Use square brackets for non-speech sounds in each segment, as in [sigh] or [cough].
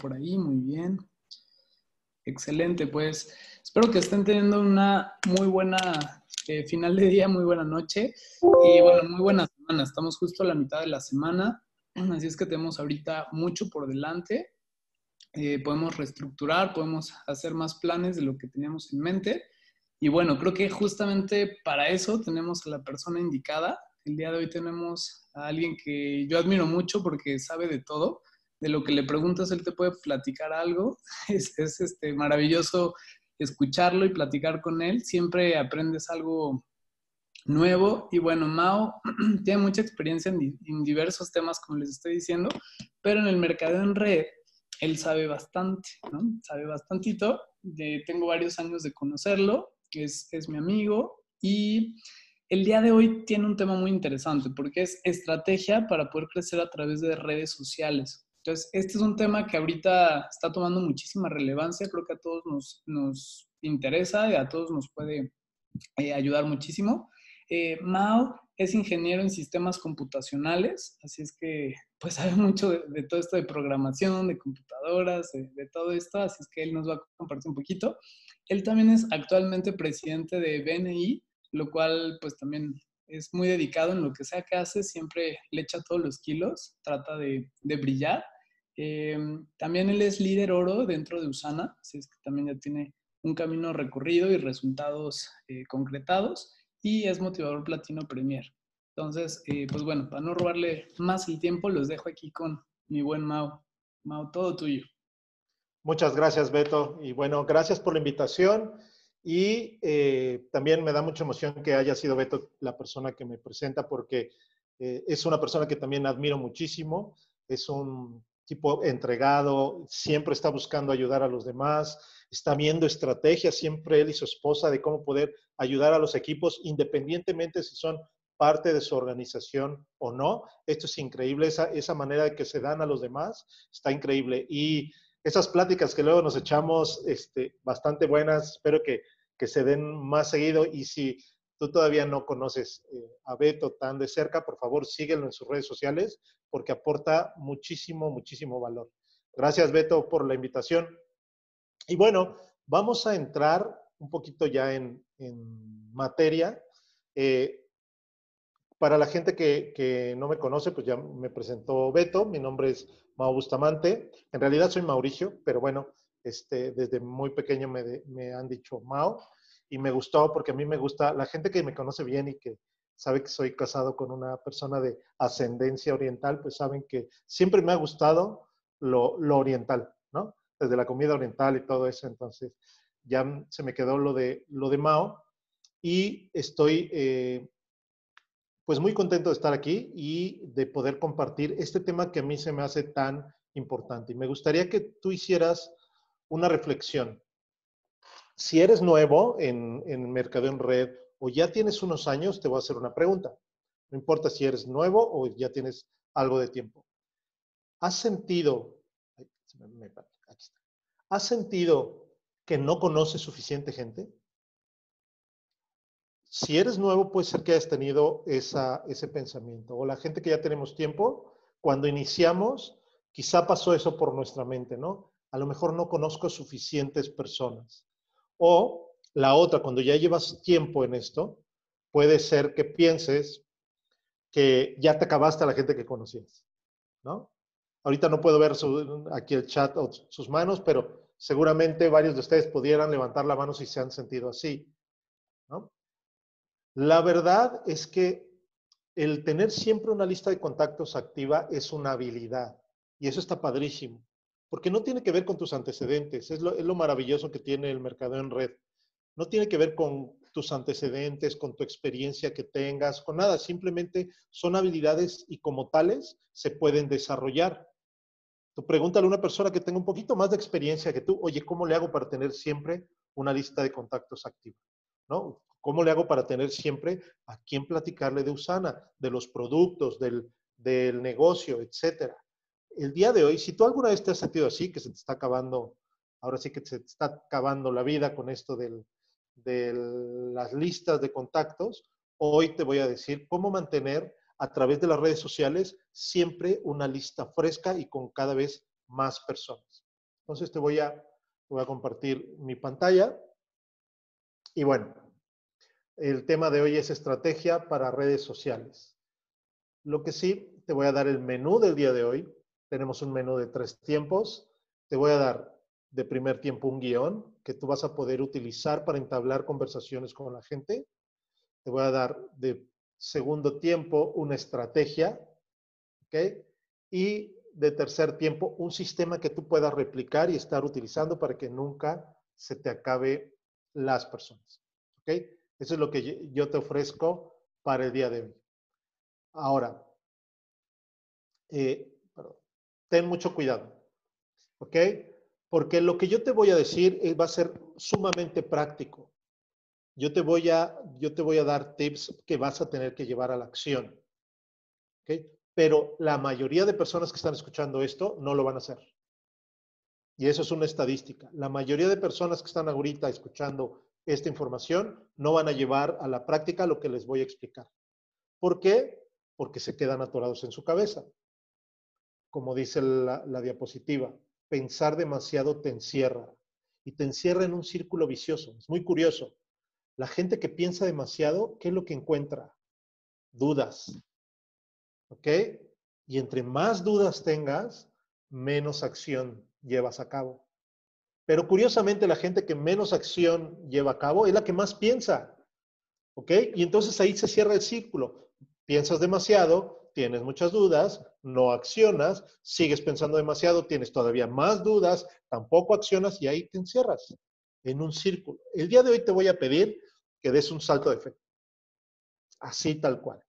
por ahí, muy bien. Excelente, pues espero que estén teniendo una muy buena eh, final de día, muy buena noche y bueno, muy buena semana. Estamos justo a la mitad de la semana, así es que tenemos ahorita mucho por delante. Eh, podemos reestructurar, podemos hacer más planes de lo que teníamos en mente. Y bueno, creo que justamente para eso tenemos a la persona indicada. El día de hoy tenemos a alguien que yo admiro mucho porque sabe de todo. De lo que le preguntas, él te puede platicar algo. [laughs] Es, es este, maravilloso escucharlo y platicar con él. Siempre aprendes algo nuevo. Y bueno, Mao [clears throat] tiene mucha experiencia en, diversos temas, como les estoy diciendo, pero en el mercado en red él sabe bastante, ¿no? Sabe bastantito. tengo varios años de conocerlo, es, es mi amigo y el día de hoy tiene un tema muy interesante porque es estrategia para poder crecer a través de redes sociales. Entonces, este es un tema que ahorita está tomando muchísima relevancia, creo que a todos nos, nos interesa y a todos nos puede eh, ayudar muchísimo. Eh, Mao es ingeniero en sistemas computacionales, así es que pues [laughs] sabe mucho de, todo esto de programación, de computadoras, de, todo esto, así es que él nos va a compartir un poquito. Él también es actualmente presidente de BNI, lo cual pues también es muy dedicado en lo que sea que hace, siempre le echa todos los kilos, trata de, brillar. Eh, también él es líder oro dentro de Usana, así es que también ya tiene un camino recorrido y resultados eh, concretados y es motivador platino premier. Entonces, eh, pues bueno, para no robarle más el tiempo, los dejo aquí con mi buen Mau. Mau, todo tuyo. Muchas gracias, Beto. Y bueno, gracias por la invitación. Y eh, también me da mucha emoción que haya sido Beto la persona que me presenta porque eh, es una persona que también admiro muchísimo. Es un tipo entregado, siempre está buscando ayudar a los demás, está viendo estrategias siempre él y su esposa de cómo poder ayudar a los equipos independientemente si son parte de su organización o no. Esto es increíble, esa, esa manera que se dan a los demás está increíble. Y esas pláticas que luego nos echamos este, bastante buenas, espero que, que se den más seguido y si tú todavía no conoces eh, a Beto tan de cerca, por favor síguelo en sus redes sociales porque aporta muchísimo, muchísimo valor. Gracias Beto por la invitación. Y bueno, vamos a entrar un poquito ya en, en materia. Eh, para la gente que, que, no me conoce, pues ya me presentó Beto, mi nombre es Mau Bustamante. En realidad soy Mauricio, pero bueno, este, desde muy pequeño me, me, han dicho Mau y me gustó porque a mí me gusta, la gente que me conoce bien y que sabe que soy casado con una persona de ascendencia oriental, pues saben que siempre me ha gustado lo, lo oriental, ¿no? Desde la comida oriental y todo eso, entonces ya se me quedó lo de, lo de Mao y estoy eh, pues muy contento de estar aquí y de poder compartir este tema que a mí se me hace tan importante. Y me gustaría que tú hicieras una reflexión. Si eres nuevo en, en Mercado en Red o ya tienes unos años, te voy a hacer una pregunta. No importa si eres nuevo o ya tienes algo de tiempo. ¿Has sentido, ¿has sentido que no conoces suficiente gente? Si eres nuevo, puede ser que hayas tenido ese pensamiento. O la gente que ya tenemos tiempo, cuando iniciamos, quizá pasó eso por nuestra mente, ¿no? A lo mejor no conozco suficientes personas. O la otra, cuando ya llevas tiempo en esto, puede ser que pienses que ya te acabaste a la gente que conocías, ¿no? Ahorita no puedo ver aquí el chat o sus manos, pero seguramente varios de ustedes pudieran levantar la mano si se han sentido así, ¿no? La verdad es que el tener siempre una lista de contactos activa es una habilidad y eso está padrísimo, porque no tiene que ver con tus antecedentes, es lo, maravilloso que tiene el mercado en red. No tiene que ver con tus antecedentes, con tu experiencia que tengas, con nada, simplemente son habilidades y como tales se pueden desarrollar. Tú pregúntale a una persona que tenga un poquito más de experiencia que tú, oye, ¿cómo le hago para tener siempre una lista de contactos activa? ¿No? ¿Cómo le hago para tener siempre a quién platicarle de Usana, de los productos, del, negocio, etcétera? El día de hoy, si tú alguna vez te has sentido así, que se te está acabando, ahora sí que se te está acabando la vida con esto de las listas de contactos, hoy te voy a decir cómo mantener a través de las redes sociales siempre una lista fresca y con cada vez más personas. Entonces te voy a, voy a compartir mi pantalla. Y bueno, el tema de hoy es estrategia para redes sociales. Lo que sí, te voy a dar el menú del día de hoy. Tenemos un menú de tres tiempos. Te voy a dar de primer tiempo un guion que tú vas a poder utilizar para entablar conversaciones con la gente. Te voy a dar de segundo tiempo una estrategia, ¿ok? Y de tercer tiempo un sistema que tú puedas replicar y estar utilizando para que nunca se te acabe las personas, ¿ok? Eso es lo que yo te ofrezco para el día de hoy. Ahora, eh, ten mucho cuidado, ¿ok? Porque lo que yo te voy a decir va a ser sumamente práctico. Yo te voy a, yo te voy a dar tips que vas a tener que llevar a la acción. ¿ok? Pero la mayoría de personas que están escuchando esto no lo van a hacer. Y eso es una estadística. La mayoría de personas que están ahorita escuchando esta información no van a llevar a la práctica lo que les voy a explicar. ¿Por qué? Porque se quedan atorados en su cabeza. Como dice la, diapositiva, pensar demasiado te encierra y te encierra en un círculo vicioso. Es muy curioso. La gente que piensa demasiado, ¿qué es lo que encuentra? Dudas. ¿Ok? Y entre más dudas tengas, menos acción llevas a cabo. Pero curiosamente, la gente que menos acción lleva a cabo es la que más piensa. ¿Ok? Y entonces ahí se cierra el círculo. Piensas demasiado, tienes muchas dudas, no accionas, sigues pensando demasiado, tienes todavía más dudas, tampoco accionas y ahí te encierras en un círculo. El día de hoy te voy a pedir que des un salto de fe. Así tal cual.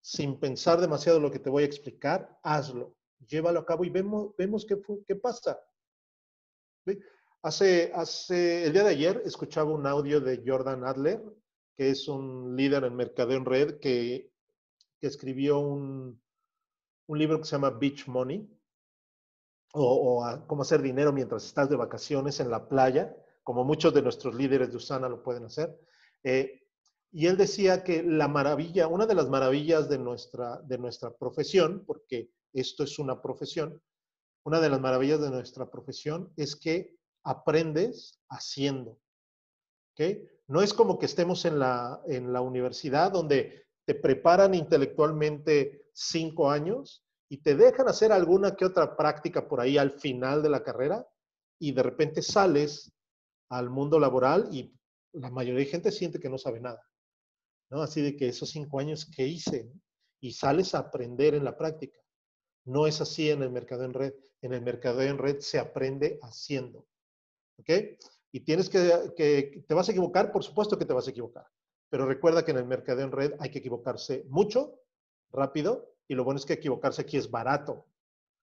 Sin pensar demasiado lo que te voy a explicar, hazlo. Llévalo a cabo y vemos, qué, qué pasa. Hace, el día de ayer escuchaba un audio de Jordan Adler, que es un líder en mercadeo en red que escribió un, un libro que se llama Beach Money, o, cómo hacer dinero mientras estás de vacaciones en la playa, como muchos de nuestros líderes de Usana lo pueden hacer. Eh, y él decía que la maravilla, una de las maravillas de nuestra, de nuestra profesión, porque esto es una profesión, una de las maravillas de nuestra profesión es que aprendes haciendo. ¿okay? No es como que estemos en la, en la universidad donde te preparan intelectualmente cinco años y te dejan hacer alguna que otra práctica por ahí al final de la carrera y de repente sales al mundo laboral y la mayoría de gente siente que no sabe nada. ¿no? Así de que esos cinco años que hice y sales a aprender en la práctica. No es así en el mercado en red. En el mercado en red se aprende haciendo. ¿Ok? Y tienes que, que, te vas a equivocar, por supuesto que te vas a equivocar. Pero recuerda que en el mercadeo en red hay que equivocarse mucho, rápido, y lo bueno es que equivocarse aquí es barato.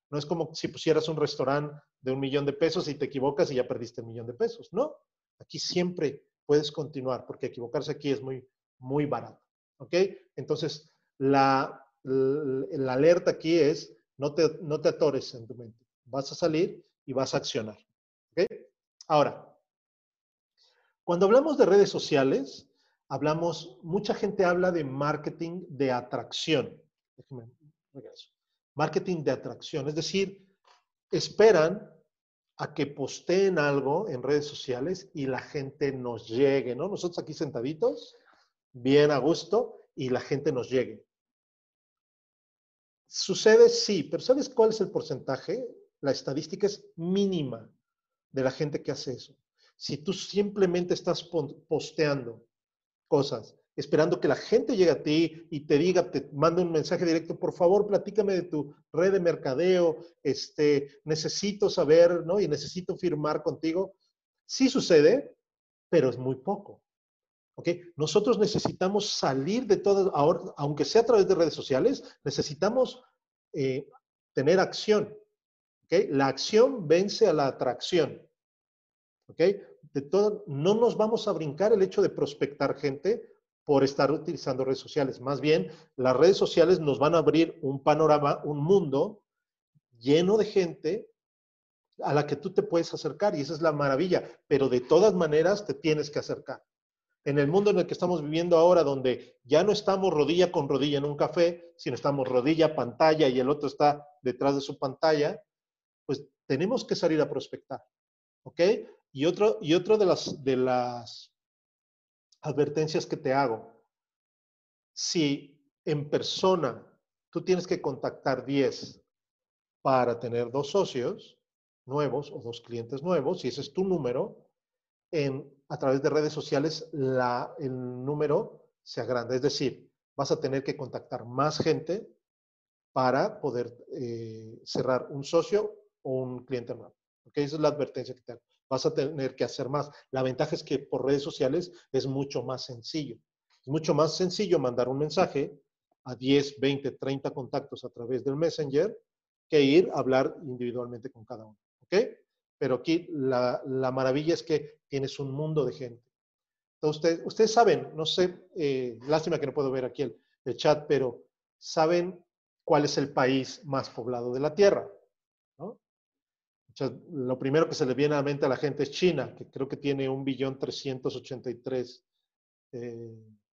No es como si pusieras un restaurante de un millón de pesos y te equivocas y ya perdiste el millón de pesos. No, aquí siempre puedes continuar porque equivocarse aquí es muy, muy barato. ¿Ok? Entonces, la, la, alerta aquí es no te, no te atores en tu mente. Vas a salir y vas a accionar. ¿Ok? Ahora, cuando hablamos de redes sociales, hablamos, mucha gente habla de marketing de atracción. Marketing de atracción, es decir, esperan a que posteen algo en redes sociales y la gente nos llegue, ¿no? Nosotros aquí sentaditos, bien a gusto, y la gente nos llegue. Sucede, sí, pero ¿sabes cuál es el porcentaje? La estadística es mínima de la gente que hace eso. Si tú simplemente estás posteando cosas, esperando que la gente llegue a ti y te diga, te mande un mensaje directo, por favor, platícame de tu red de mercadeo, este, necesito saber, ¿no? Y necesito firmar contigo. Sí sucede, pero es muy poco. ¿Ok? Nosotros necesitamos salir de ahora, aunque sea a través de redes sociales, necesitamos eh, tener acción. ¿Ok? La acción vence a la atracción. ¿Ok? de todo, no nos vamos a brincar el hecho de prospectar gente por estar utilizando redes sociales. Más bien, las redes sociales nos van a abrir un panorama, un mundo lleno de gente a la que tú te puedes acercar y esa es la maravilla, pero de todas maneras te tienes que acercar. En el mundo en el que estamos viviendo ahora, donde ya no estamos rodilla con rodilla en un café, sino estamos rodilla, pantalla y el otro está detrás de su pantalla, tenemos que salir a prospectar. ¿Ok? Y otro, y otro de, las, de las advertencias que te hago, si en persona tú tienes que contactar 10 para tener dos socios nuevos o dos clientes nuevos, si ese es tu número, en, a través de redes sociales la, el número se agranda. Es decir, vas a tener que contactar más gente para poder eh, cerrar un socio un cliente nuevo. ¿Okay? Esa es la advertencia que te hago. Vas a tener que hacer más. La ventaja es que por redes sociales es mucho más sencillo. Es mucho más sencillo mandar un mensaje a 10, 20, 30 contactos a través del Messenger que ir a hablar individualmente con cada uno. ¿Ok? Pero aquí la, la maravilla es que tienes un mundo de gente. Entonces, ustedes, saben, no sé, eh, lástima que no puedo ver aquí el chat, pero saben cuál es el país más poblado de la Tierra. Lo primero que se le viene a la mente a la gente es China, que creo que tiene un billón 383 eh,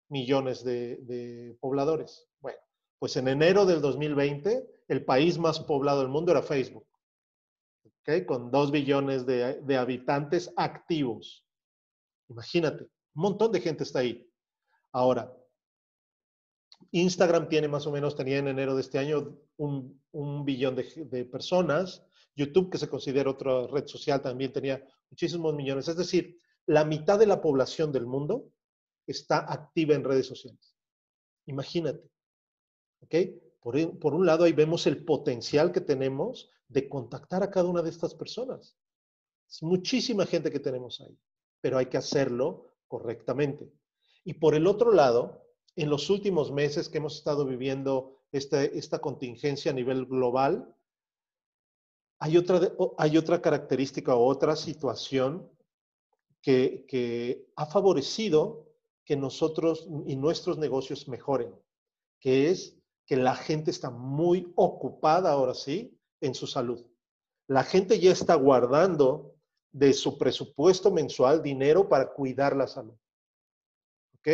millones de, pobladores. Bueno, pues en enero del 2020, el país más poblado del mundo era Facebook, ¿okay? con dos billones de, habitantes activos. Imagínate, un montón de gente está ahí. Ahora, Instagram tiene más o menos, tenía en enero de este año un, un billón de, personas. YouTube, que se considera otra red social, también tenía muchísimos millones. Es decir, la mitad de la población del mundo está activa en redes sociales. Imagínate. ¿Ok? Por, por un lado, ahí vemos el potencial que tenemos de contactar a cada una de estas personas. Es muchísima gente que tenemos ahí, pero hay que hacerlo correctamente. Y por el otro lado, en los últimos meses que hemos estado viviendo esta, esta contingencia a nivel global, hay otra, hay otra característica o otra situación que, que ha favorecido que nosotros y nuestros negocios mejoren, que es que la gente está muy ocupada ahora sí en su salud. La gente ya está guardando de su presupuesto mensual dinero para cuidar la salud. ¿Ok?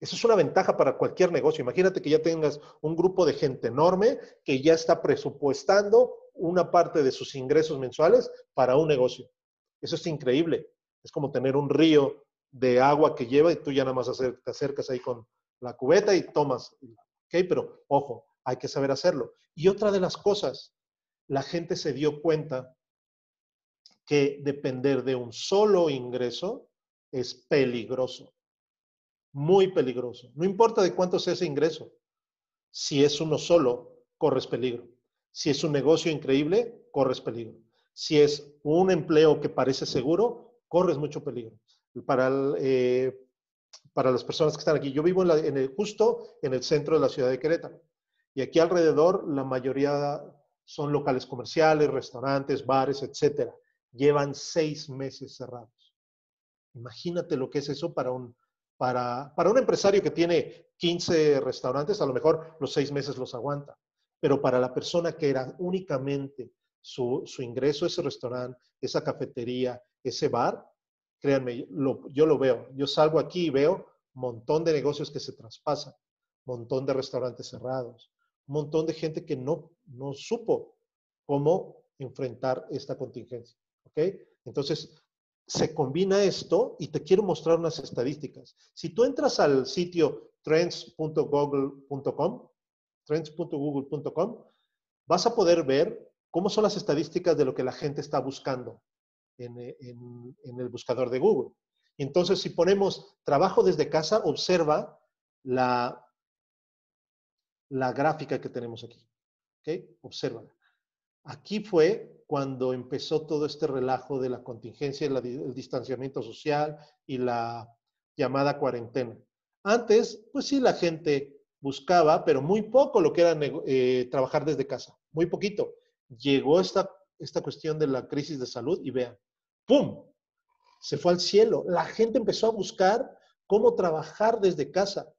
Eso es una ventaja para cualquier negocio. Imagínate que ya tengas un grupo de gente enorme que ya está presupuestando una parte de sus ingresos mensuales para un negocio. Eso es increíble. Es como tener un río de agua que lleva y tú ya nada más te acercas ahí con la cubeta y tomas. ¿Ok? Pero ojo, hay que saber hacerlo. Y otra de las cosas, la gente se dio cuenta que depender de un solo ingreso es peligroso muy peligroso. No importa de cuánto sea ese ingreso. Si es uno solo, corres peligro. Si es un negocio increíble, corres peligro. Si es un empleo que parece seguro, corres mucho peligro. Para, eh, para las personas que están aquí, yo vivo en, el, justo en el centro de la ciudad de Querétaro. Y aquí alrededor, la mayoría son locales comerciales, restaurantes, bares, etcétera. Llevan seis meses cerrados. Imagínate lo que es eso para un, para, para un empresario que tiene 15 restaurantes, a lo mejor los seis meses los aguanta. Pero para la persona que era únicamente su, ingreso, ese restaurante, esa cafetería, ese bar, créanme, yo lo veo. Yo salgo aquí y veo montón de negocios que se traspasan, montón de restaurantes cerrados, montón de gente que no, no supo cómo enfrentar esta contingencia. ¿Ok? Entonces, se combina esto y te quiero mostrar unas estadísticas. Si tú entras al sitio trends.google.com, trends.google.com, vas a poder ver cómo son las estadísticas de lo que la gente está buscando en, el buscador de Google. Entonces, si ponemos trabajo desde casa, observa la, la gráfica que tenemos aquí. ¿Ok? Obsérvala. Aquí fue cuando empezó todo este relajo de la contingencia, el distanciamiento social y la llamada cuarentena. Antes, pues sí, la gente buscaba, pero muy poco lo que era eh, trabajar desde casa, muy poquito. Llegó esta, esta cuestión de la crisis de salud y vean, ¡pum! Se fue al cielo. La gente empezó a buscar cómo trabajar desde casa.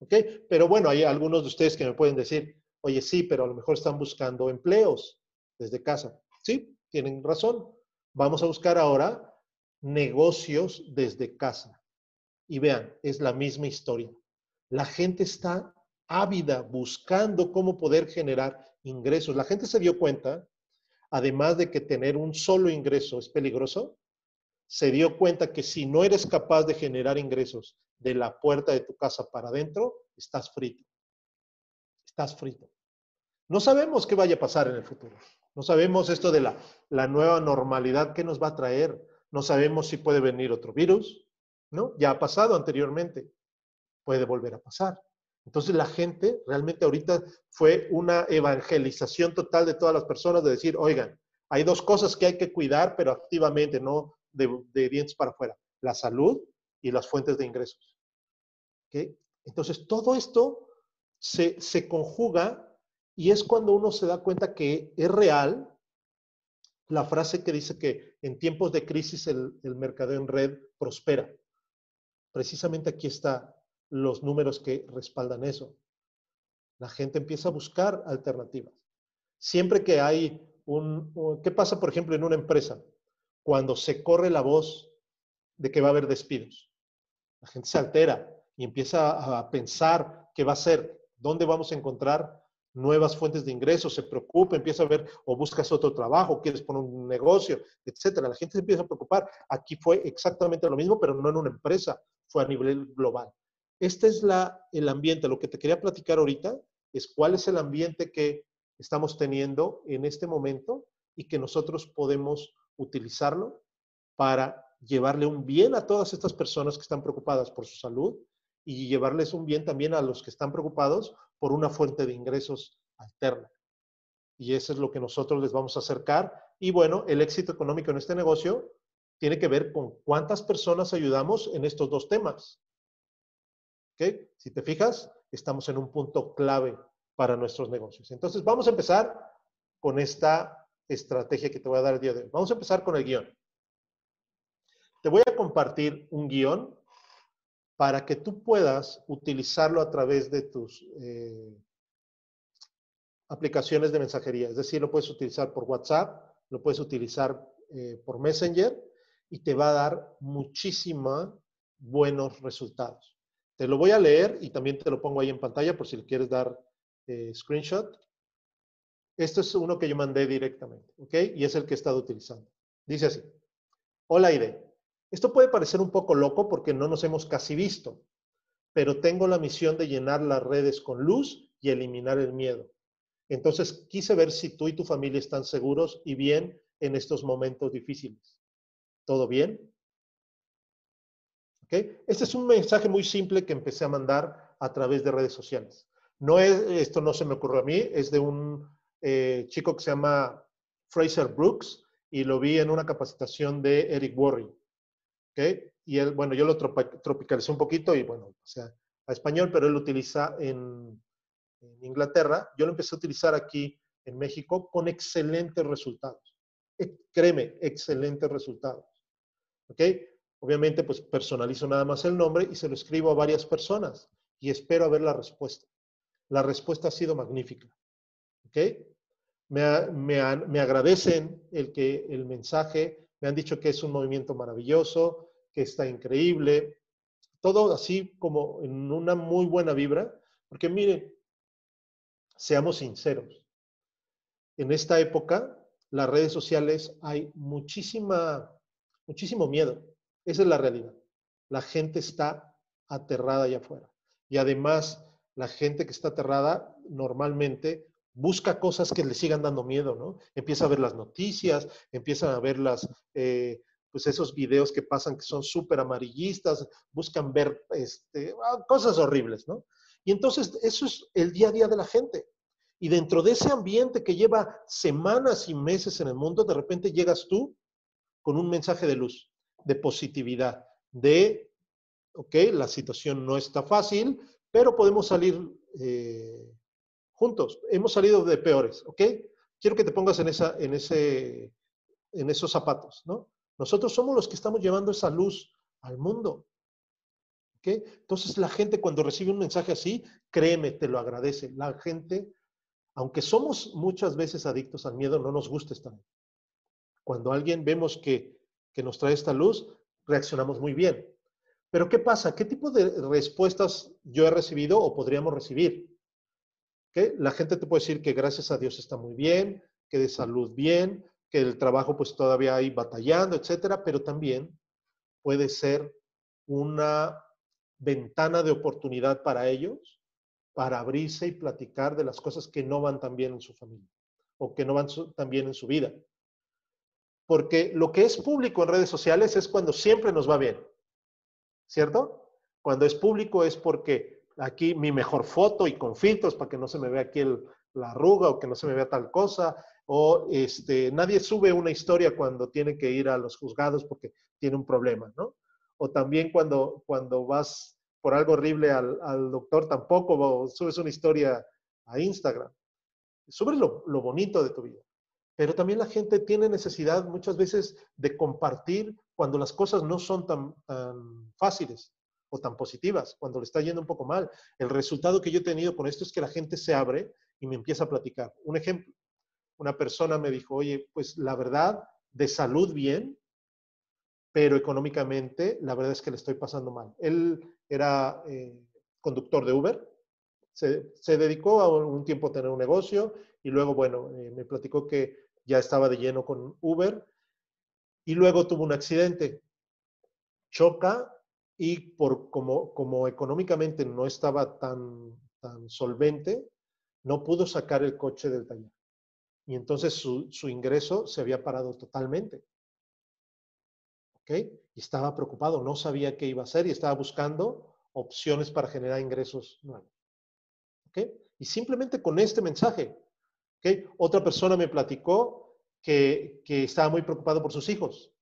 ¿Ok? Pero bueno, hay algunos de ustedes que me pueden decir, oye, sí, pero a lo mejor están buscando empleos desde casa. Sí, tienen razón. Vamos a buscar ahora negocios desde casa. Y vean, es la misma historia. La gente está ávida buscando cómo poder generar ingresos. La gente se dio cuenta, además de que tener un solo ingreso es peligroso, se dio cuenta que si no eres capaz de generar ingresos de la puerta de tu casa para adentro, estás frito. Estás frito. No sabemos qué vaya a pasar en el futuro. No sabemos esto de la, la nueva normalidad que nos va a traer. No sabemos si puede venir otro virus, ¿no? Ya ha pasado anteriormente. Puede volver a pasar. Entonces la gente realmente ahorita fue una evangelización total de todas las personas de decir, oigan, hay dos cosas que hay que cuidar, pero activamente, no de, dientes para afuera, la salud y las fuentes de ingresos. Entonces todo esto se, se conjuga y es cuando uno se da cuenta que es real la frase que dice que en tiempos de crisis el, el mercadeo en red prospera. Precisamente aquí está los números que respaldan eso. La gente empieza a buscar alternativas. Siempre que hay un... ¿Qué pasa, por ejemplo, en una empresa? Cuando se corre la voz de que va a haber despidos. La gente se altera y empieza a pensar qué va a ser, dónde vamos a encontrar nuevas fuentes de ingresos, se preocupa, empieza a ver o buscas otro trabajo, quieres poner un negocio, etcétera. La gente se empieza a preocupar. Aquí fue exactamente lo mismo, pero no en una empresa, fue a nivel global. Este es la, el ambiente. Lo que te quería platicar ahorita es cuál es el ambiente que estamos teniendo en este momento y que nosotros podemos utilizarlo para llevarle un bien a todas estas personas que están preocupadas por su salud y llevarles un bien también a los que están preocupados por una fuente de ingresos alterna. Y eso es lo que nosotros les vamos a acercar. Y bueno, el éxito económico en este negocio tiene que ver con cuántas personas ayudamos en estos dos temas. Si te fijas, estamos en un punto clave para nuestros negocios. Entonces, vamos a empezar con esta estrategia que te voy a dar el día de hoy. Vamos a empezar con el guion. Te voy a compartir un guion para que tú puedas utilizarlo a través de tus eh, aplicaciones de mensajería. Es decir, lo puedes utilizar por WhatsApp, lo puedes utilizar eh, por Messenger y te va a dar muchísimos buenos resultados. Te lo voy a leer y también te lo pongo ahí en pantalla por si le quieres dar eh, screenshot. Esto es uno que yo mandé directamente, ¿ok? Y es el que he estado utilizando. Dice así. Hola, Ide. Esto puede parecer un poco loco porque no nos hemos casi visto, pero tengo la misión de llenar las redes con luz y eliminar el miedo. Entonces, quise ver si tú y tu familia están seguros y bien en estos momentos difíciles. ¿Todo bien? Este es un mensaje muy simple que empecé a mandar a través de redes sociales. No es, esto no se me ocurrió a mí, es de un eh, chico que se llama Fraser Brooks y lo vi en una capacitación de Eric Worre. Y él, bueno, yo lo tropicalicé un poquito y bueno, o sea, a español, pero él lo utiliza en, en Inglaterra. Yo lo empecé a utilizar aquí en México con excelentes resultados. Eh, créeme, excelentes resultados. ¿Ok? Obviamente, pues personalizo nada más el nombre y se lo escribo a varias personas y espero a ver la respuesta. La respuesta ha sido magnífica. ¿Ok? Me, me, agradecen el, que, el mensaje, me han dicho que es un movimiento maravilloso, que está increíble, todo así como en una muy buena vibra, porque miren, seamos sinceros, en esta época las redes sociales hay muchísima, muchísimo miedo. Esa es la realidad. La gente está aterrada allá afuera. Y además, la gente que está aterrada normalmente busca cosas que le sigan dando miedo, ¿no? Empieza a ver las noticias, empiezan a ver las, eh, pues esos videos que pasan que son súper amarillistas, buscan ver este, ah, cosas horribles, ¿no? Y entonces eso es el día a día de la gente. Y dentro de ese ambiente que lleva semanas y meses en el mundo, de repente llegas tú con un mensaje de luz de positividad, de, ok, la situación no está fácil, pero podemos salir eh, juntos. Hemos salido de peores, ¿ok? Quiero que te pongas en, esa, en, ese, en esos zapatos, ¿no? Nosotros somos los que estamos llevando esa luz al mundo. ¿ok? Entonces la gente cuando recibe un mensaje así, créeme, te lo agradece. La gente, aunque somos muchas veces adictos al miedo, no nos gusta estar. Cuando alguien vemos que que nos trae esta luz, reaccionamos muy bien. Pero ¿qué pasa? ¿Qué tipo de respuestas yo he recibido o podríamos recibir? ¿Qué? La gente te puede decir que gracias a Dios está muy bien, que de salud bien, que el trabajo pues todavía hay batallando, etcétera, pero también puede ser una ventana de oportunidad para ellos para abrirse y platicar de las cosas que no van tan bien en su familia o que no van tan bien en su vida. Porque lo que es público en redes sociales es cuando siempre nos va bien, ¿cierto? Cuando es público es porque aquí mi mejor foto y con filtros para que no se me vea aquí la arruga o que no se me vea tal cosa, o este, nadie sube una historia cuando tiene que ir a los juzgados porque tiene un problema, ¿no? O también cuando, cuando vas por algo horrible al, doctor, tampoco subes una historia a Instagram. Subes lo, lo bonito de tu vida. Pero también la gente tiene necesidad muchas veces de compartir cuando las cosas no son tan, fáciles o tan positivas, cuando le está yendo un poco mal. El resultado que yo he tenido con esto es que la gente se abre y me empieza a platicar. Un ejemplo, una persona me dijo, oye, pues la verdad, de salud bien, pero económicamente la verdad es que le estoy pasando mal. Él era eh, conductor de Uber, se, dedicó a un tiempo a tener un negocio y luego, bueno, eh, me platicó que ya estaba de lleno con Uber y luego tuvo un accidente, choca y por como, económicamente no estaba tan, tan solvente, no pudo sacar el coche del taller. Y entonces su, su ingreso se había parado totalmente. ¿Ok? Y estaba preocupado, no sabía qué iba a hacer y estaba buscando opciones para generar ingresos nuevos. ¿Ok? Y simplemente con este mensaje, ¿ok? Otra persona me platicó que, que estaba muy preocupado por sus hijos,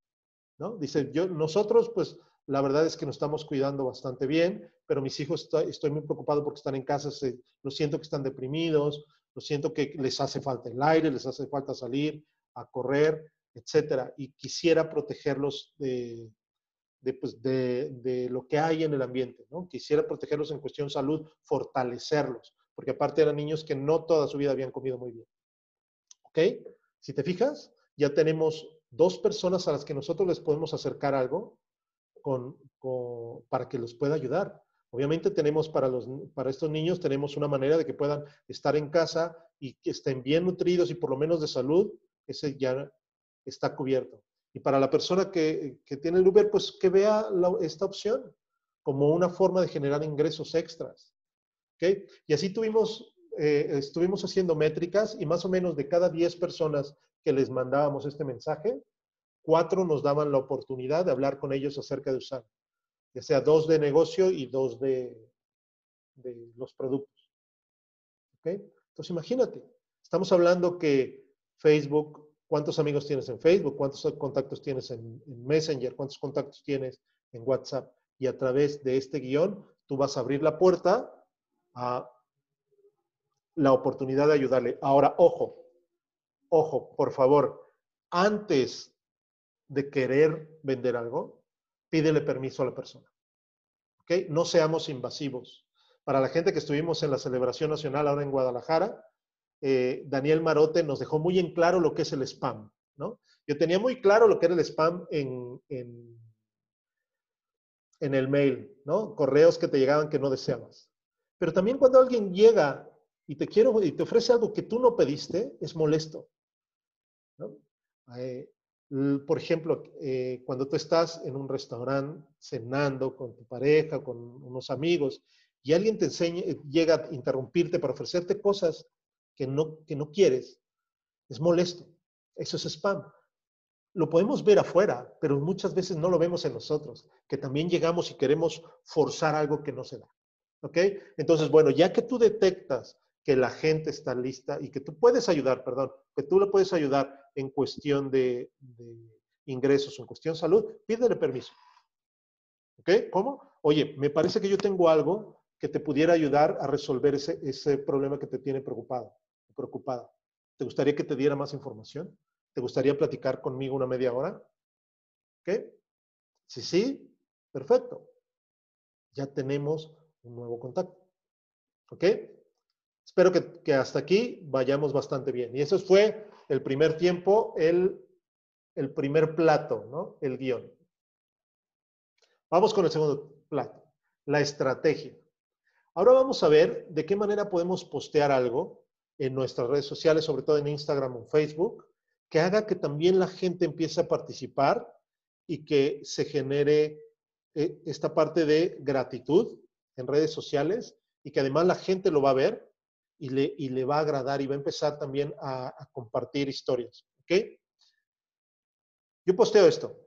¿no? Dice, yo, nosotros, pues, la verdad es que nos estamos cuidando bastante bien, pero mis hijos estoy, muy preocupado porque están en casa, se, lo siento que están deprimidos, lo siento que les hace falta el aire, les hace falta salir a correr, etcétera. Y quisiera protegerlos de, pues, de, de, lo que hay en el ambiente, ¿no? Quisiera protegerlos en cuestión salud, fortalecerlos, porque aparte eran niños que no toda su vida habían comido muy bien. ¿Ok? Si te fijas, ya tenemos dos personas a las que nosotros les podemos acercar algo para que los pueda ayudar. Obviamente tenemos para, los, para estos niños, tenemos una manera de que puedan estar en casa y que estén bien nutridos y por lo menos de salud, ese ya está cubierto. Y para la persona que, que tiene el Uber, pues que vea esta opción como una forma de generar ingresos extras. ¿Okay? Y así tuvimos, eh, estuvimos haciendo métricas y más o menos de cada 10 personas que les mandábamos este mensaje, cuatro nos daban la oportunidad de hablar con ellos acerca de usar ya sea dos de negocio y dos de, de los productos. ¿Ok? Entonces imagínate, estamos hablando que Facebook, ¿cuántos amigos tienes en Facebook? ¿Cuántos contactos tienes en, en Messenger? ¿Cuántos contactos tienes en WhatsApp? Y a través de este guion, tú vas a abrir la puerta la oportunidad de ayudarle. Ahora, ojo, ojo, por favor, antes de querer vender algo, pídele permiso a la persona. ¿Ok? No seamos invasivos. Para la gente que estuvimos en la celebración nacional ahora en Guadalajara, eh, Daniel Marote nos dejó muy en claro lo que es el spam, ¿no? Yo tenía muy claro lo que era el spam en, en, en el mail, ¿no? Correos que te llegaban que no deseabas. Pero también cuando alguien llega y te, quiero, y te ofrece algo que tú no pediste, es molesto. Eh, por ejemplo, eh, cuando tú estás en un restaurante cenando con tu pareja, con unos amigos, y alguien te enseña, eh, llega a interrumpirte para ofrecerte cosas que no, que no quieres, es molesto. Eso es spam. Lo podemos ver afuera, pero muchas veces no lo vemos en nosotros, que también llegamos y queremos forzar algo que no se da. ¿Ok? Entonces, bueno, ya que tú detectas que la gente está lista y que tú puedes ayudar, perdón, que tú le puedes ayudar en cuestión de, ingresos, en cuestión de salud, pídele permiso. ¿Ok? ¿Cómo? Oye, me parece que yo tengo algo que te pudiera ayudar a resolver ese, ese problema que te tiene preocupado, preocupada. ¿Te gustaría que te diera más información? ¿Te gustaría platicar conmigo una media hora? ¿Ok? Si sí, perfecto. Ya tenemos un nuevo contacto. ¿Ok? Espero que, hasta aquí vayamos bastante bien. Y eso fue el primer tiempo, el, el primer plato, ¿no? El guion. Vamos con el segundo plato, la estrategia. Ahora vamos a ver de qué manera podemos postear algo en nuestras redes sociales, sobre todo en Instagram o Facebook, que haga que también la gente empiece a participar y que se genere eh, esta parte de gratitud en redes sociales y que además la gente lo va a ver y le, y le va a agradar y va a empezar también a, compartir historias. ¿Ok? Yo posteo esto.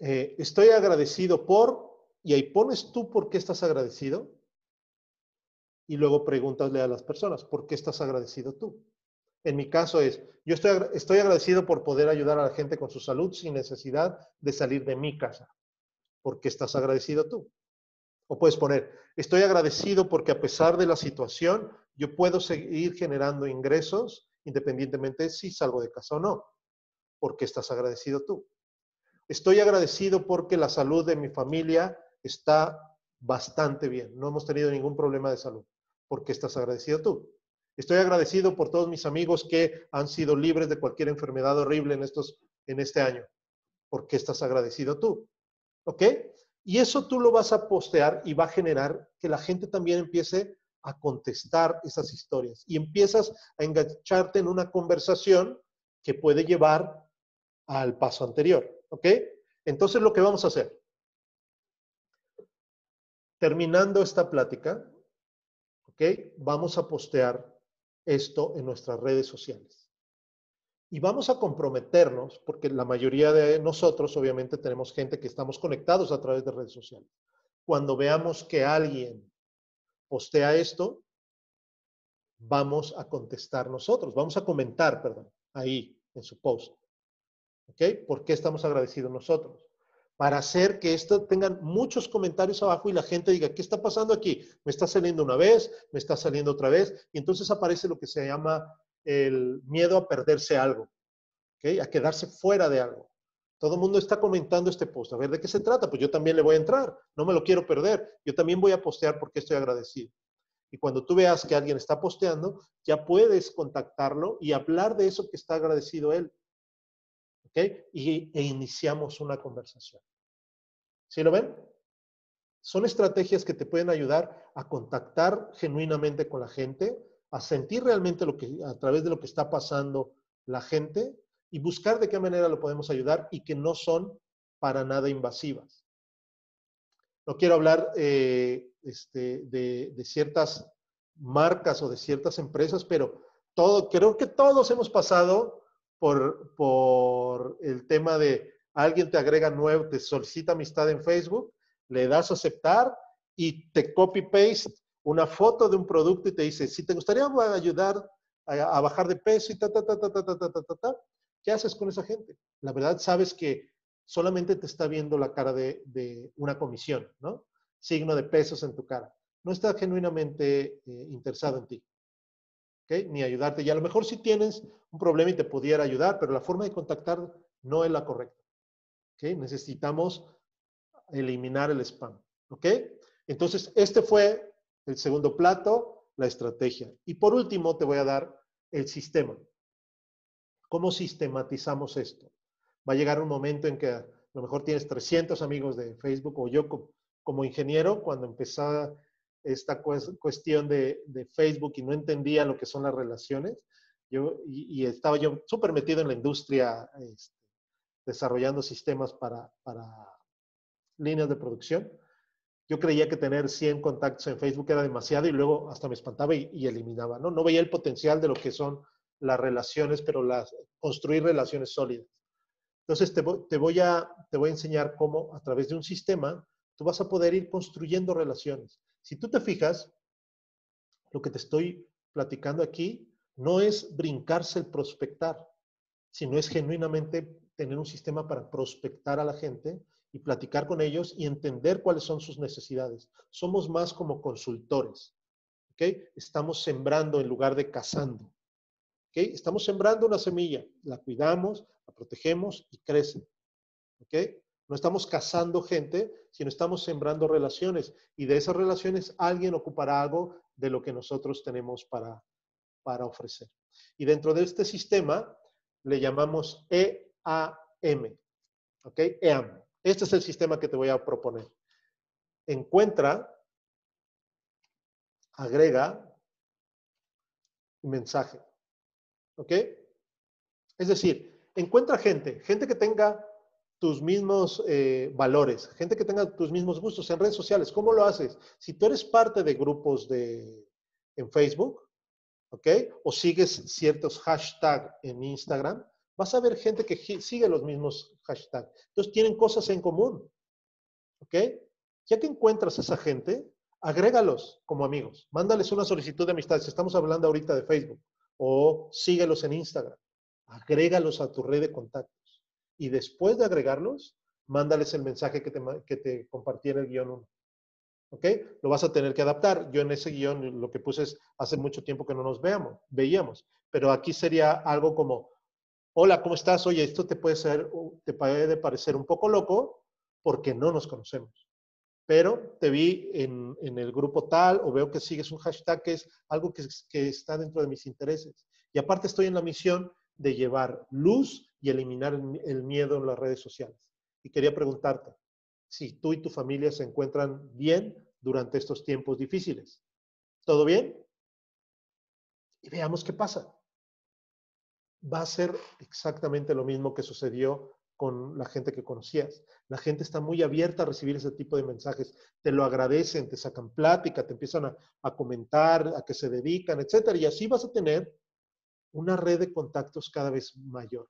Eh, estoy agradecido por, y ahí pones tú por qué estás agradecido, y luego pregúntale a las personas, ¿por qué estás agradecido tú? En mi caso es, yo estoy, estoy agradecido por poder ayudar a la gente con su salud sin necesidad de salir de mi casa. ¿Por qué estás agradecido tú? O puedes poner, estoy agradecido porque a pesar de la situación, yo puedo seguir generando ingresos independientemente si salgo de casa o no. ¿Por qué estás agradecido tú? Estoy agradecido porque la salud de mi familia está bastante bien. No hemos tenido ningún problema de salud. ¿Por qué estás agradecido tú? Estoy agradecido por todos mis amigos que han sido libres de cualquier enfermedad horrible en, estos, en este año. ¿Por qué estás agradecido tú? ¿Ok? Y eso tú lo vas a postear y va a generar que la gente también empiece a contestar esas historias y empiezas a engancharte en una conversación que puede llevar al paso anterior. ¿Ok? Entonces lo que vamos a hacer, terminando esta plática, ¿ok? Vamos a postear esto en nuestras redes sociales. Y vamos a comprometernos, porque la mayoría de nosotros obviamente tenemos gente que estamos conectados a través de redes sociales. Cuando veamos que alguien postea esto, vamos a contestar nosotros, vamos a comentar, perdón, ahí en su post. ¿Ok? ¿Por qué estamos agradecidos nosotros? Para hacer que esto tengan muchos comentarios abajo y la gente diga, ¿qué está pasando aquí? Me está saliendo una vez, me está saliendo otra vez, y entonces aparece lo que se llama el miedo a perderse algo, ¿ok? A quedarse fuera de algo. Todo el mundo está comentando este post. A ver, ¿de qué se trata? Pues yo también le voy a entrar. No me lo quiero perder. Yo también voy a postear porque estoy agradecido. Y cuando tú veas que alguien está posteando, ya puedes contactarlo y hablar de eso que está agradecido él. Y, e iniciamos una conversación. ¿Sí lo ven? Son estrategias que te pueden ayudar a contactar genuinamente con la gente, a sentir realmente lo que, a través de lo que está pasando la gente y buscar de qué manera lo podemos ayudar y que no son para nada invasivas. No quiero hablar eh, este, de, de, ciertas marcas o de ciertas empresas, pero todo, creo que todos hemos pasado por, por el tema de alguien te agrega nuevo, te solicita amistad en Facebook, le das a aceptar y te copy-paste una foto de un producto y te dice, si te gustaría ayudar a, bajar de peso y ta, ta, ta, ta, ta, ta, ta, ta, ta, ¿qué haces con esa gente? La verdad, sabes que solamente te está viendo la cara de, una comisión, ¿no? Signo de pesos en tu cara. No está genuinamente eh, interesado en ti. Ni ayudarte. Y a lo mejor si tienes un problema y te pudiera ayudar, pero la forma de contactar no es la correcta. Necesitamos eliminar el spam. ¿Ok? Entonces, este fue el segundo plato, la estrategia. Y por último, te voy a dar el sistema. ¿Cómo sistematizamos esto? Va a llegar un momento en que a lo mejor tienes 300 amigos de Facebook o yo como, ingeniero, cuando empezaba esta cuestión de, Facebook y no entendía lo que son las relaciones. Yo, y, estaba yo súper metido en la industria, este, desarrollando sistemas para, para, líneas de producción. Yo creía que tener 100 contactos en Facebook era demasiado y luego hasta me espantaba y, eliminaba. ¿no? no veía el potencial de lo que son las relaciones, pero las, construir relaciones sólidas. Entonces, te, te, voy a, te voy a enseñar cómo a través de un sistema tú vas a poder ir construyendo relaciones. Si tú te fijas, lo que te estoy platicando aquí no es brincarse el prospectar, sino es genuinamente tener un sistema para prospectar a la gente y platicar con ellos y entender cuáles son sus necesidades. Somos más como consultores. ¿okay? Estamos sembrando en lugar de cazando. ¿okay? Estamos sembrando una semilla, la cuidamos, la protegemos y crece. ¿okay? No estamos cazando gente, sino estamos sembrando relaciones. Y de esas relaciones alguien ocupará algo de lo que nosotros tenemos para, para ofrecer. Y dentro de este sistema le llamamos EAM. ¿Ok? EAM. Este es el sistema que te voy a proponer. Encuentra, agrega, mensaje. ¿Ok? Es decir, encuentra gente, gente que tenga tus mismos eh, valores, gente que tenga tus mismos gustos en redes sociales. ¿Cómo lo haces? Si tú eres parte de grupos de, en Facebook, ¿ok? O sigues ciertos hashtags en Instagram, vas a ver gente que sigue los mismos hashtags. Entonces tienen cosas en común, ¿ok? Ya que encuentras a esa gente, agrégalos como amigos. Mándales una solicitud de amistad. Si estamos hablando ahorita de Facebook, o síguelos en Instagram. Agrégalos a tu red de contactos. Y después de agregarlos, mándales el mensaje que te, que te compartí en el guion 1. ¿Ok? Lo vas a tener que adaptar. Yo en ese guion lo que puse es hace mucho tiempo que no nos veamos, veíamos. Pero aquí sería algo como, hola, ¿cómo estás? Oye, esto te puede, ser, te puede parecer un poco loco porque no nos conocemos. Pero te vi en, el grupo tal o veo que sigues un hashtag que es algo que, que está dentro de mis intereses. Y aparte estoy en la misión de llevar luz y eliminar el miedo en las redes sociales. Y quería preguntarte, si tú y tu familia se encuentran bien durante estos tiempos difíciles. ¿Todo bien? Y veamos qué pasa. Va a ser exactamente lo mismo que sucedió con la gente que conocías. La gente está muy abierta a recibir ese tipo de mensajes. Te lo agradecen, te sacan plática, te empiezan a, a comentar, a qué se dedican, etcétera. Y así vas a tener una red de contactos cada vez mayor.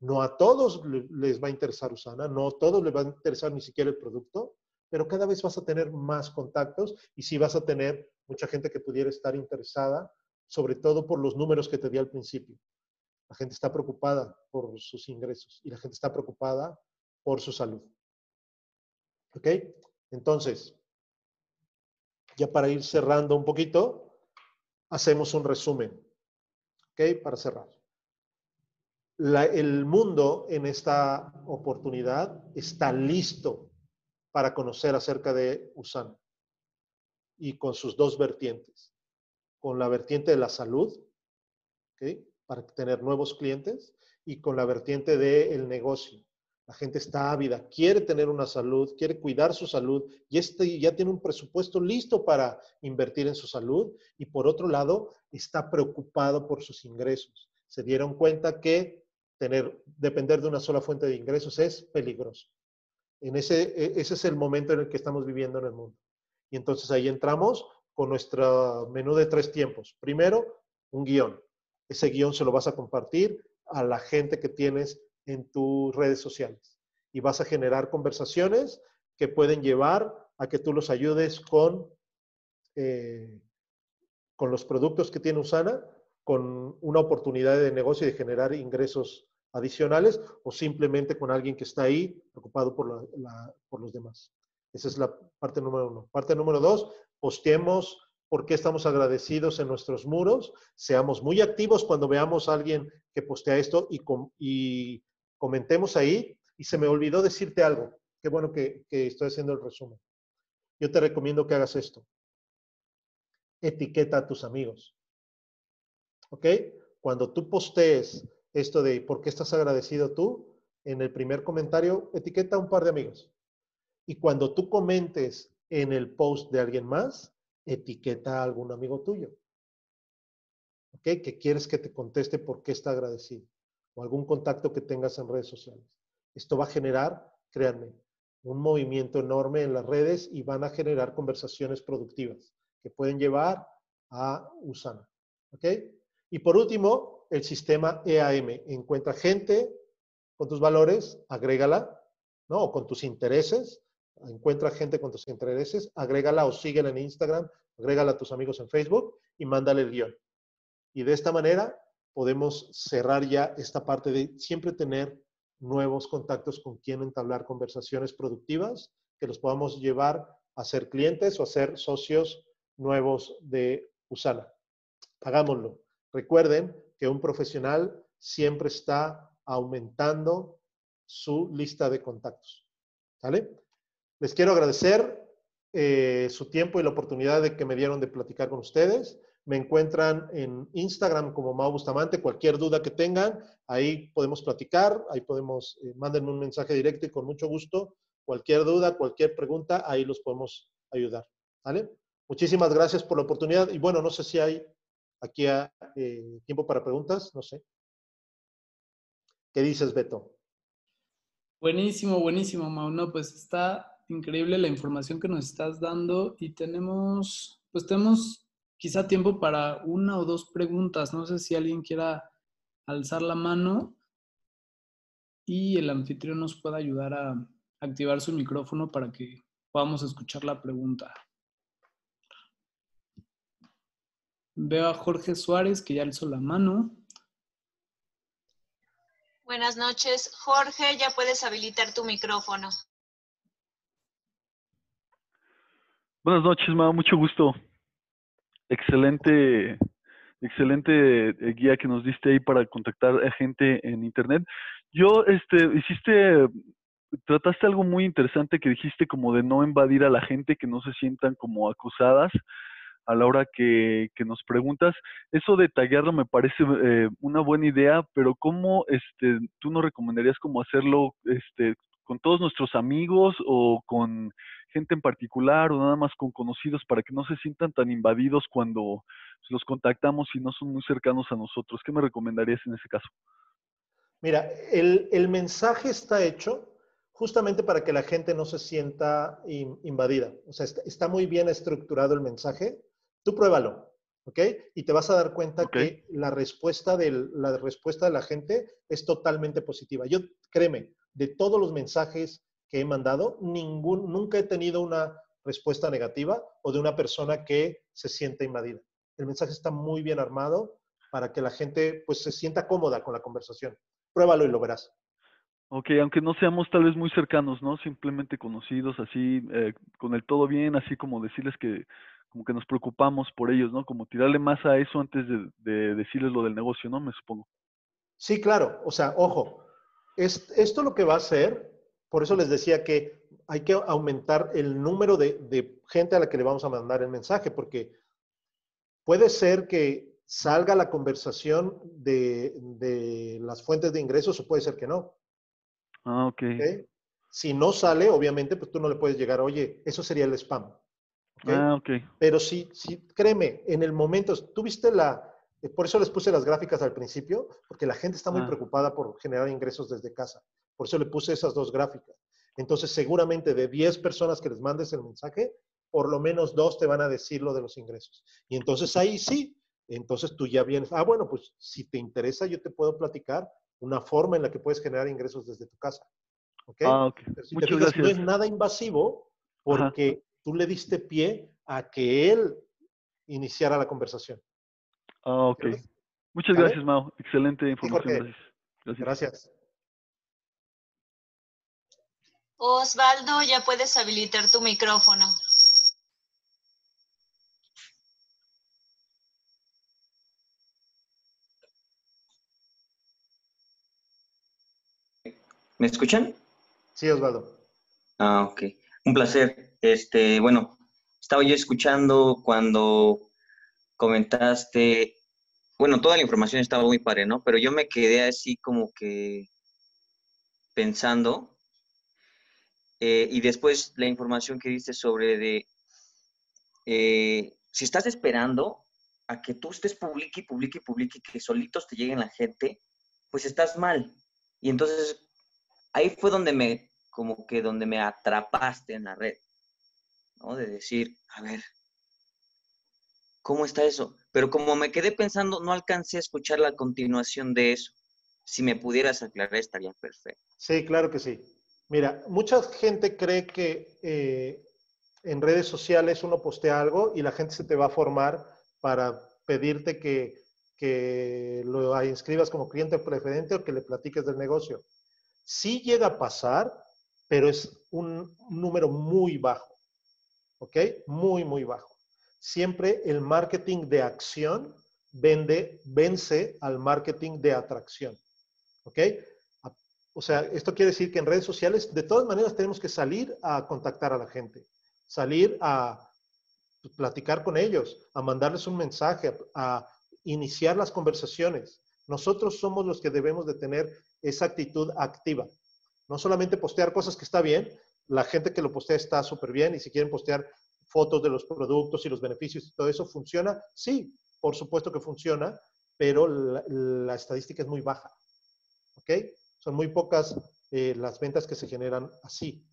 No a todos les va a interesar Usana, no a todos les va a interesar ni siquiera el producto, pero cada vez vas a tener más contactos y sí vas a tener mucha gente que pudiera estar interesada, sobre todo por los números que te di al principio. La gente está preocupada por sus ingresos y la gente está preocupada por su salud. ¿Ok? Entonces, ya para ir cerrando un poquito, hacemos un resumen. ¿Ok? Para cerrar el mundo en esta oportunidad está listo para conocer acerca de Usana y con sus dos vertientes. Con la vertiente de la salud, para tener nuevos clientes, y con la vertiente del negocio. La gente está ávida, quiere tener una salud, quiere cuidar su salud y este ya tiene un presupuesto listo para invertir en su salud y por otro lado está preocupado por sus ingresos. Se dieron cuenta que tener, depender de una sola fuente de ingresos es peligroso. En ese, e, ese es el momento en el que estamos viviendo en el mundo. Y entonces ahí entramos con nuestro menú de tres tiempos. Primero, un guion. Ese guion se lo vas a compartir a la gente que tienes en tus redes sociales. Y vas a generar conversaciones que pueden llevar a que tú los ayudes con, eh, con los productos que tiene Usana, con una oportunidad de negocio y de generar ingresos adicionales o simplemente con alguien que está ahí preocupado por, por los demás. Esa es la parte número uno. Parte número dos, posteemos por qué estamos agradecidos en nuestros muros, seamos muy activos cuando veamos a alguien que postea esto y, y comentemos ahí. Y se me olvidó decirte algo. Qué bueno que, que estoy haciendo el resumen. Yo te recomiendo que hagas esto. Etiqueta a tus amigos. ¿Ok? Cuando tú postees esto de por qué estás agradecido tú, en el primer comentario etiqueta a un par de amigos. Y cuando tú comentes en el post de alguien más, etiqueta a algún amigo tuyo. ¿Ok? Que quieres que te conteste por qué está agradecido. O algún contacto que tengas en redes sociales. Esto va a generar, créanme, un movimiento enorme en las redes y van a generar conversaciones productivas que pueden llevar a Usana. ¿Ok? Y por último, el sistema EAM. Encuentra gente con tus valores, agrégala, ¿no? O con tus intereses. Encuentra gente con tus intereses, agrégala o síguela en Instagram, agrégala a tus amigos en Facebook y mándale el guion. Y de esta manera podemos cerrar ya esta parte de siempre tener nuevos contactos con quien entablar conversaciones productivas que los podamos llevar a ser clientes o a ser socios nuevos de Usana. Hagámoslo. Recuerden que un profesional siempre está aumentando su lista de contactos. ¿Sale? Les quiero agradecer eh, su tiempo y la oportunidad de que me dieron de platicar con ustedes. Me encuentran en Instagram como Mau Bustamante. Cualquier duda que tengan, ahí podemos platicar, ahí podemos, eh, mándenme un mensaje directo y con mucho gusto. Cualquier duda, cualquier pregunta, ahí los podemos ayudar. ¿Vale? Muchísimas gracias por la oportunidad. Y bueno, no sé si hay aquí eh, tiempo para preguntas, no sé. ¿Qué dices, Beto? Buenísimo, buenísimo, Mau. pues está increíble la información que nos estás dando y tenemos, pues tenemos quizá tiempo para una o dos preguntas. No sé si alguien quiera alzar la mano y el anfitrión nos pueda ayudar a activar su micrófono para que podamos escuchar la pregunta. Veo a Jorge Suárez que ya alzó la mano. Buenas noches. Jorge, ya puedes habilitar tu micrófono. Buenas noches, ma, mucho gusto. Excelente, excelente eh, guía que nos diste ahí para contactar a gente en internet. Yo, este, hiciste, trataste algo muy interesante que dijiste como de no invadir a la gente, que no se sientan como acusadas a la hora que, nos preguntas. Eso de taguearlo me parece eh, una buena idea, pero ¿cómo este, tú nos recomendarías como hacerlo este, con todos nuestros amigos o con gente en particular o nada más con conocidos para que no se sientan tan invadidos cuando los contactamos y no son muy cercanos a nosotros? ¿Qué me recomendarías en ese caso? Mira, el, el mensaje está hecho justamente para que la gente no se sienta invadida. O sea, está, muy bien estructurado el mensaje Tú pruébalo, ¿ok? Y te vas a dar cuenta que la respuesta, la respuesta de la gente es totalmente positiva. Yo, créeme, de todos los mensajes que he mandado, ningún, nunca he tenido una respuesta negativa o de una persona que se siente invadida. El mensaje está muy bien armado para que la gente pues se sienta cómoda con la conversación. Pruébalo y lo verás. Ok, aunque no seamos tal vez muy cercanos, ¿no? Simplemente conocidos, así, eh, con el todo bien, así como decirles que como que nos preocupamos por ellos, ¿no? Como tirarle más a eso antes de, decirles lo del negocio, ¿no? Me supongo. Sí, claro. O sea, ojo, es, esto lo que va a hacer, por eso les decía que hay que aumentar el número de, gente a la que le vamos a mandar el mensaje, porque puede ser que salga la conversación de, las fuentes de ingresos o puede ser que no. Ah, ok. Si no sale, obviamente, pues tú no le puedes llegar, oye, eso sería el spam. Ah, ok. Pero sí, sí, créeme, en el momento, tú viste la, por eso les puse las gráficas al principio, porque la gente está muy ah. preocupada por generar ingresos desde casa. Por eso le puse esas dos gráficas. Entonces, seguramente de 10 personas que les mandes el mensaje, por lo menos dos te van a decir lo de los ingresos. Y entonces ahí sí, entonces tú ya vienes, ah, bueno, pues si te interesa, yo te puedo platicar una forma en la que puedes generar ingresos desde tu casa. ¿Ok? Ah, ok. Muchas gracias. No es nada invasivo porque tú le diste pie a que él iniciara la conversación. Ah, ok. Muchas gracias, Mao. Excelente información. gracias. gracias. Osvaldo, ya puedes habilitar tu micrófono. ¿Me escuchan? Sí, Osvaldo. Ah, ok. Un placer. Este, bueno, estaba yo escuchando cuando comentaste, bueno, toda la información estaba muy padre, ¿no? Pero yo me quedé así como que pensando, eh, y después la información que diste sobre de, eh, si estás esperando a que tú estés publique publique publique que solitos te lleguen la gente, pues estás mal. Y entonces ahí fue donde me, como que donde me atrapaste en la red. De decir, a ver, ¿cómo está eso? Pero como me quedé pensando, no alcancé a escuchar la continuación de eso. Si me pudieras aclarar, estaría perfecto. Sí, claro que sí. Mira, mucha gente cree que eh, en redes sociales uno postea algo y la gente se te va a formar para pedirte que, que lo inscribas como cliente preferente o que le platiques del negocio. Sí llega a pasar, pero es un número muy bajo. ¿ok? Muy, muy bajo. Siempre el marketing de acción vende, vence al marketing de atracción, ¿ok? O sea, esto quiere decir que en redes sociales, de todas maneras, tenemos que salir a contactar a la gente, salir a platicar con ellos, a mandarles un mensaje, a iniciar las conversaciones. Nosotros somos los que debemos de tener esa actitud activa. No solamente postear cosas que está bien, la gente que lo postea está súper bien y si quieren postear fotos de los productos y los beneficios y todo eso funciona, sí, por supuesto que funciona, pero la, estadística es muy baja. ¿Ok? Son muy pocas eh, las ventas que se generan así.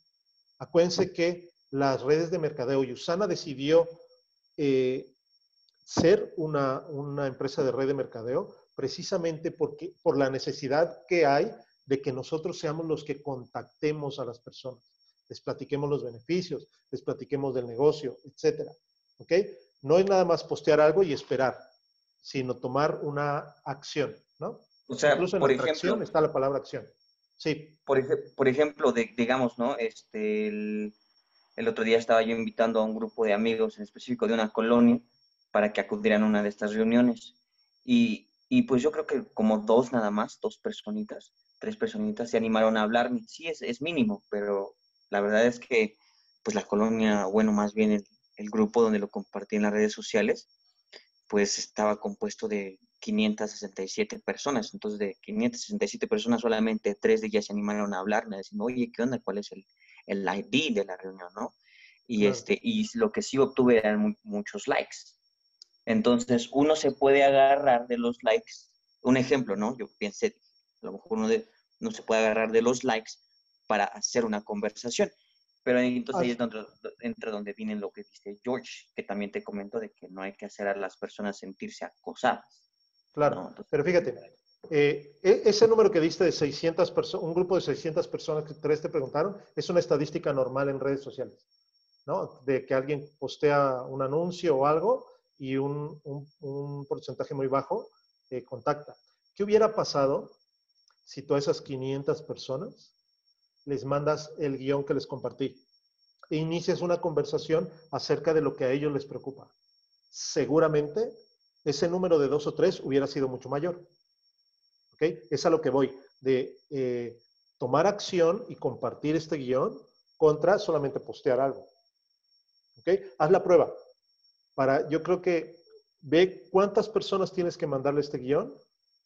Acuérdense que las redes de mercadeo y Usana decidió eh, ser una, una, empresa de red de mercadeo precisamente porque, por la necesidad que hay de que nosotros seamos los que contactemos a las personas, les platiquemos los beneficios, les platiquemos del negocio, etcétera. ¿Ok? No es nada más postear algo y esperar, sino tomar una acción, ¿no? O sea, Incluso en por la ejemplo, acción está la palabra acción. Sí. Por, ej por ejemplo, de, digamos, ¿no? Este, el, el, otro día estaba yo invitando a un grupo de amigos en específico de una colonia para que acudieran a una de estas reuniones. Y, y pues yo creo que como dos nada más, dos personitas, tres personitas se animaron a hablar. Sí, es, es mínimo, pero la verdad es que pues la colonia, bueno, más bien el, el grupo donde lo compartí en las redes sociales, pues estaba compuesto de 567 personas. Entonces, de 567 personas, solamente tres de ellas se animaron a hablar, me decían, oye, ¿qué onda? ¿Cuál es el, el ID de la reunión, no? Y, claro. este, y lo que sí obtuve eran muchos likes. Entonces, uno se puede agarrar de los likes. Un ejemplo, ¿no? Yo pensé, a lo mejor uno, de, no se puede agarrar de los likes para hacer una conversación. Pero entonces ahí es donde entra donde viene lo que dice George, que también te comento de que no hay que hacer a las personas sentirse acosadas. Claro, ¿no? entonces, pero fíjate, eh, ese número que diste de 600 personas, un grupo de 600 personas que tres te preguntaron, es una estadística normal en redes sociales, ¿no? De que alguien postea un anuncio o algo y un, un, un porcentaje muy bajo eh, contacta. ¿Qué hubiera pasado si todas esas 500 personas les mandas el guion que les compartí e inicias una conversación acerca de lo que a ellos les preocupa. Seguramente ese número de dos o tres hubiera sido mucho mayor. ¿Ok? Es a lo que voy, de eh, tomar acción y compartir este guion contra solamente postear algo. ¿Ok? Haz la prueba. Para, yo creo que ve cuántas personas tienes que mandarle este guion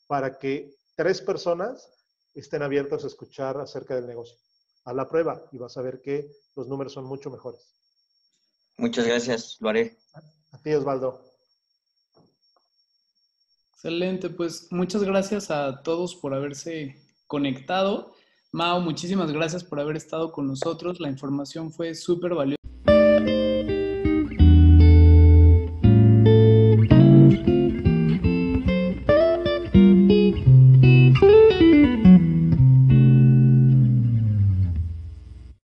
para que tres personas estén abiertas a escuchar acerca del negocio a la prueba y vas a ver que los números son mucho mejores. Muchas gracias, lo haré. A ti, Osvaldo. Excelente, pues muchas gracias a todos por haberse conectado. Mao, muchísimas gracias por haber estado con nosotros. La información fue súper valiosa.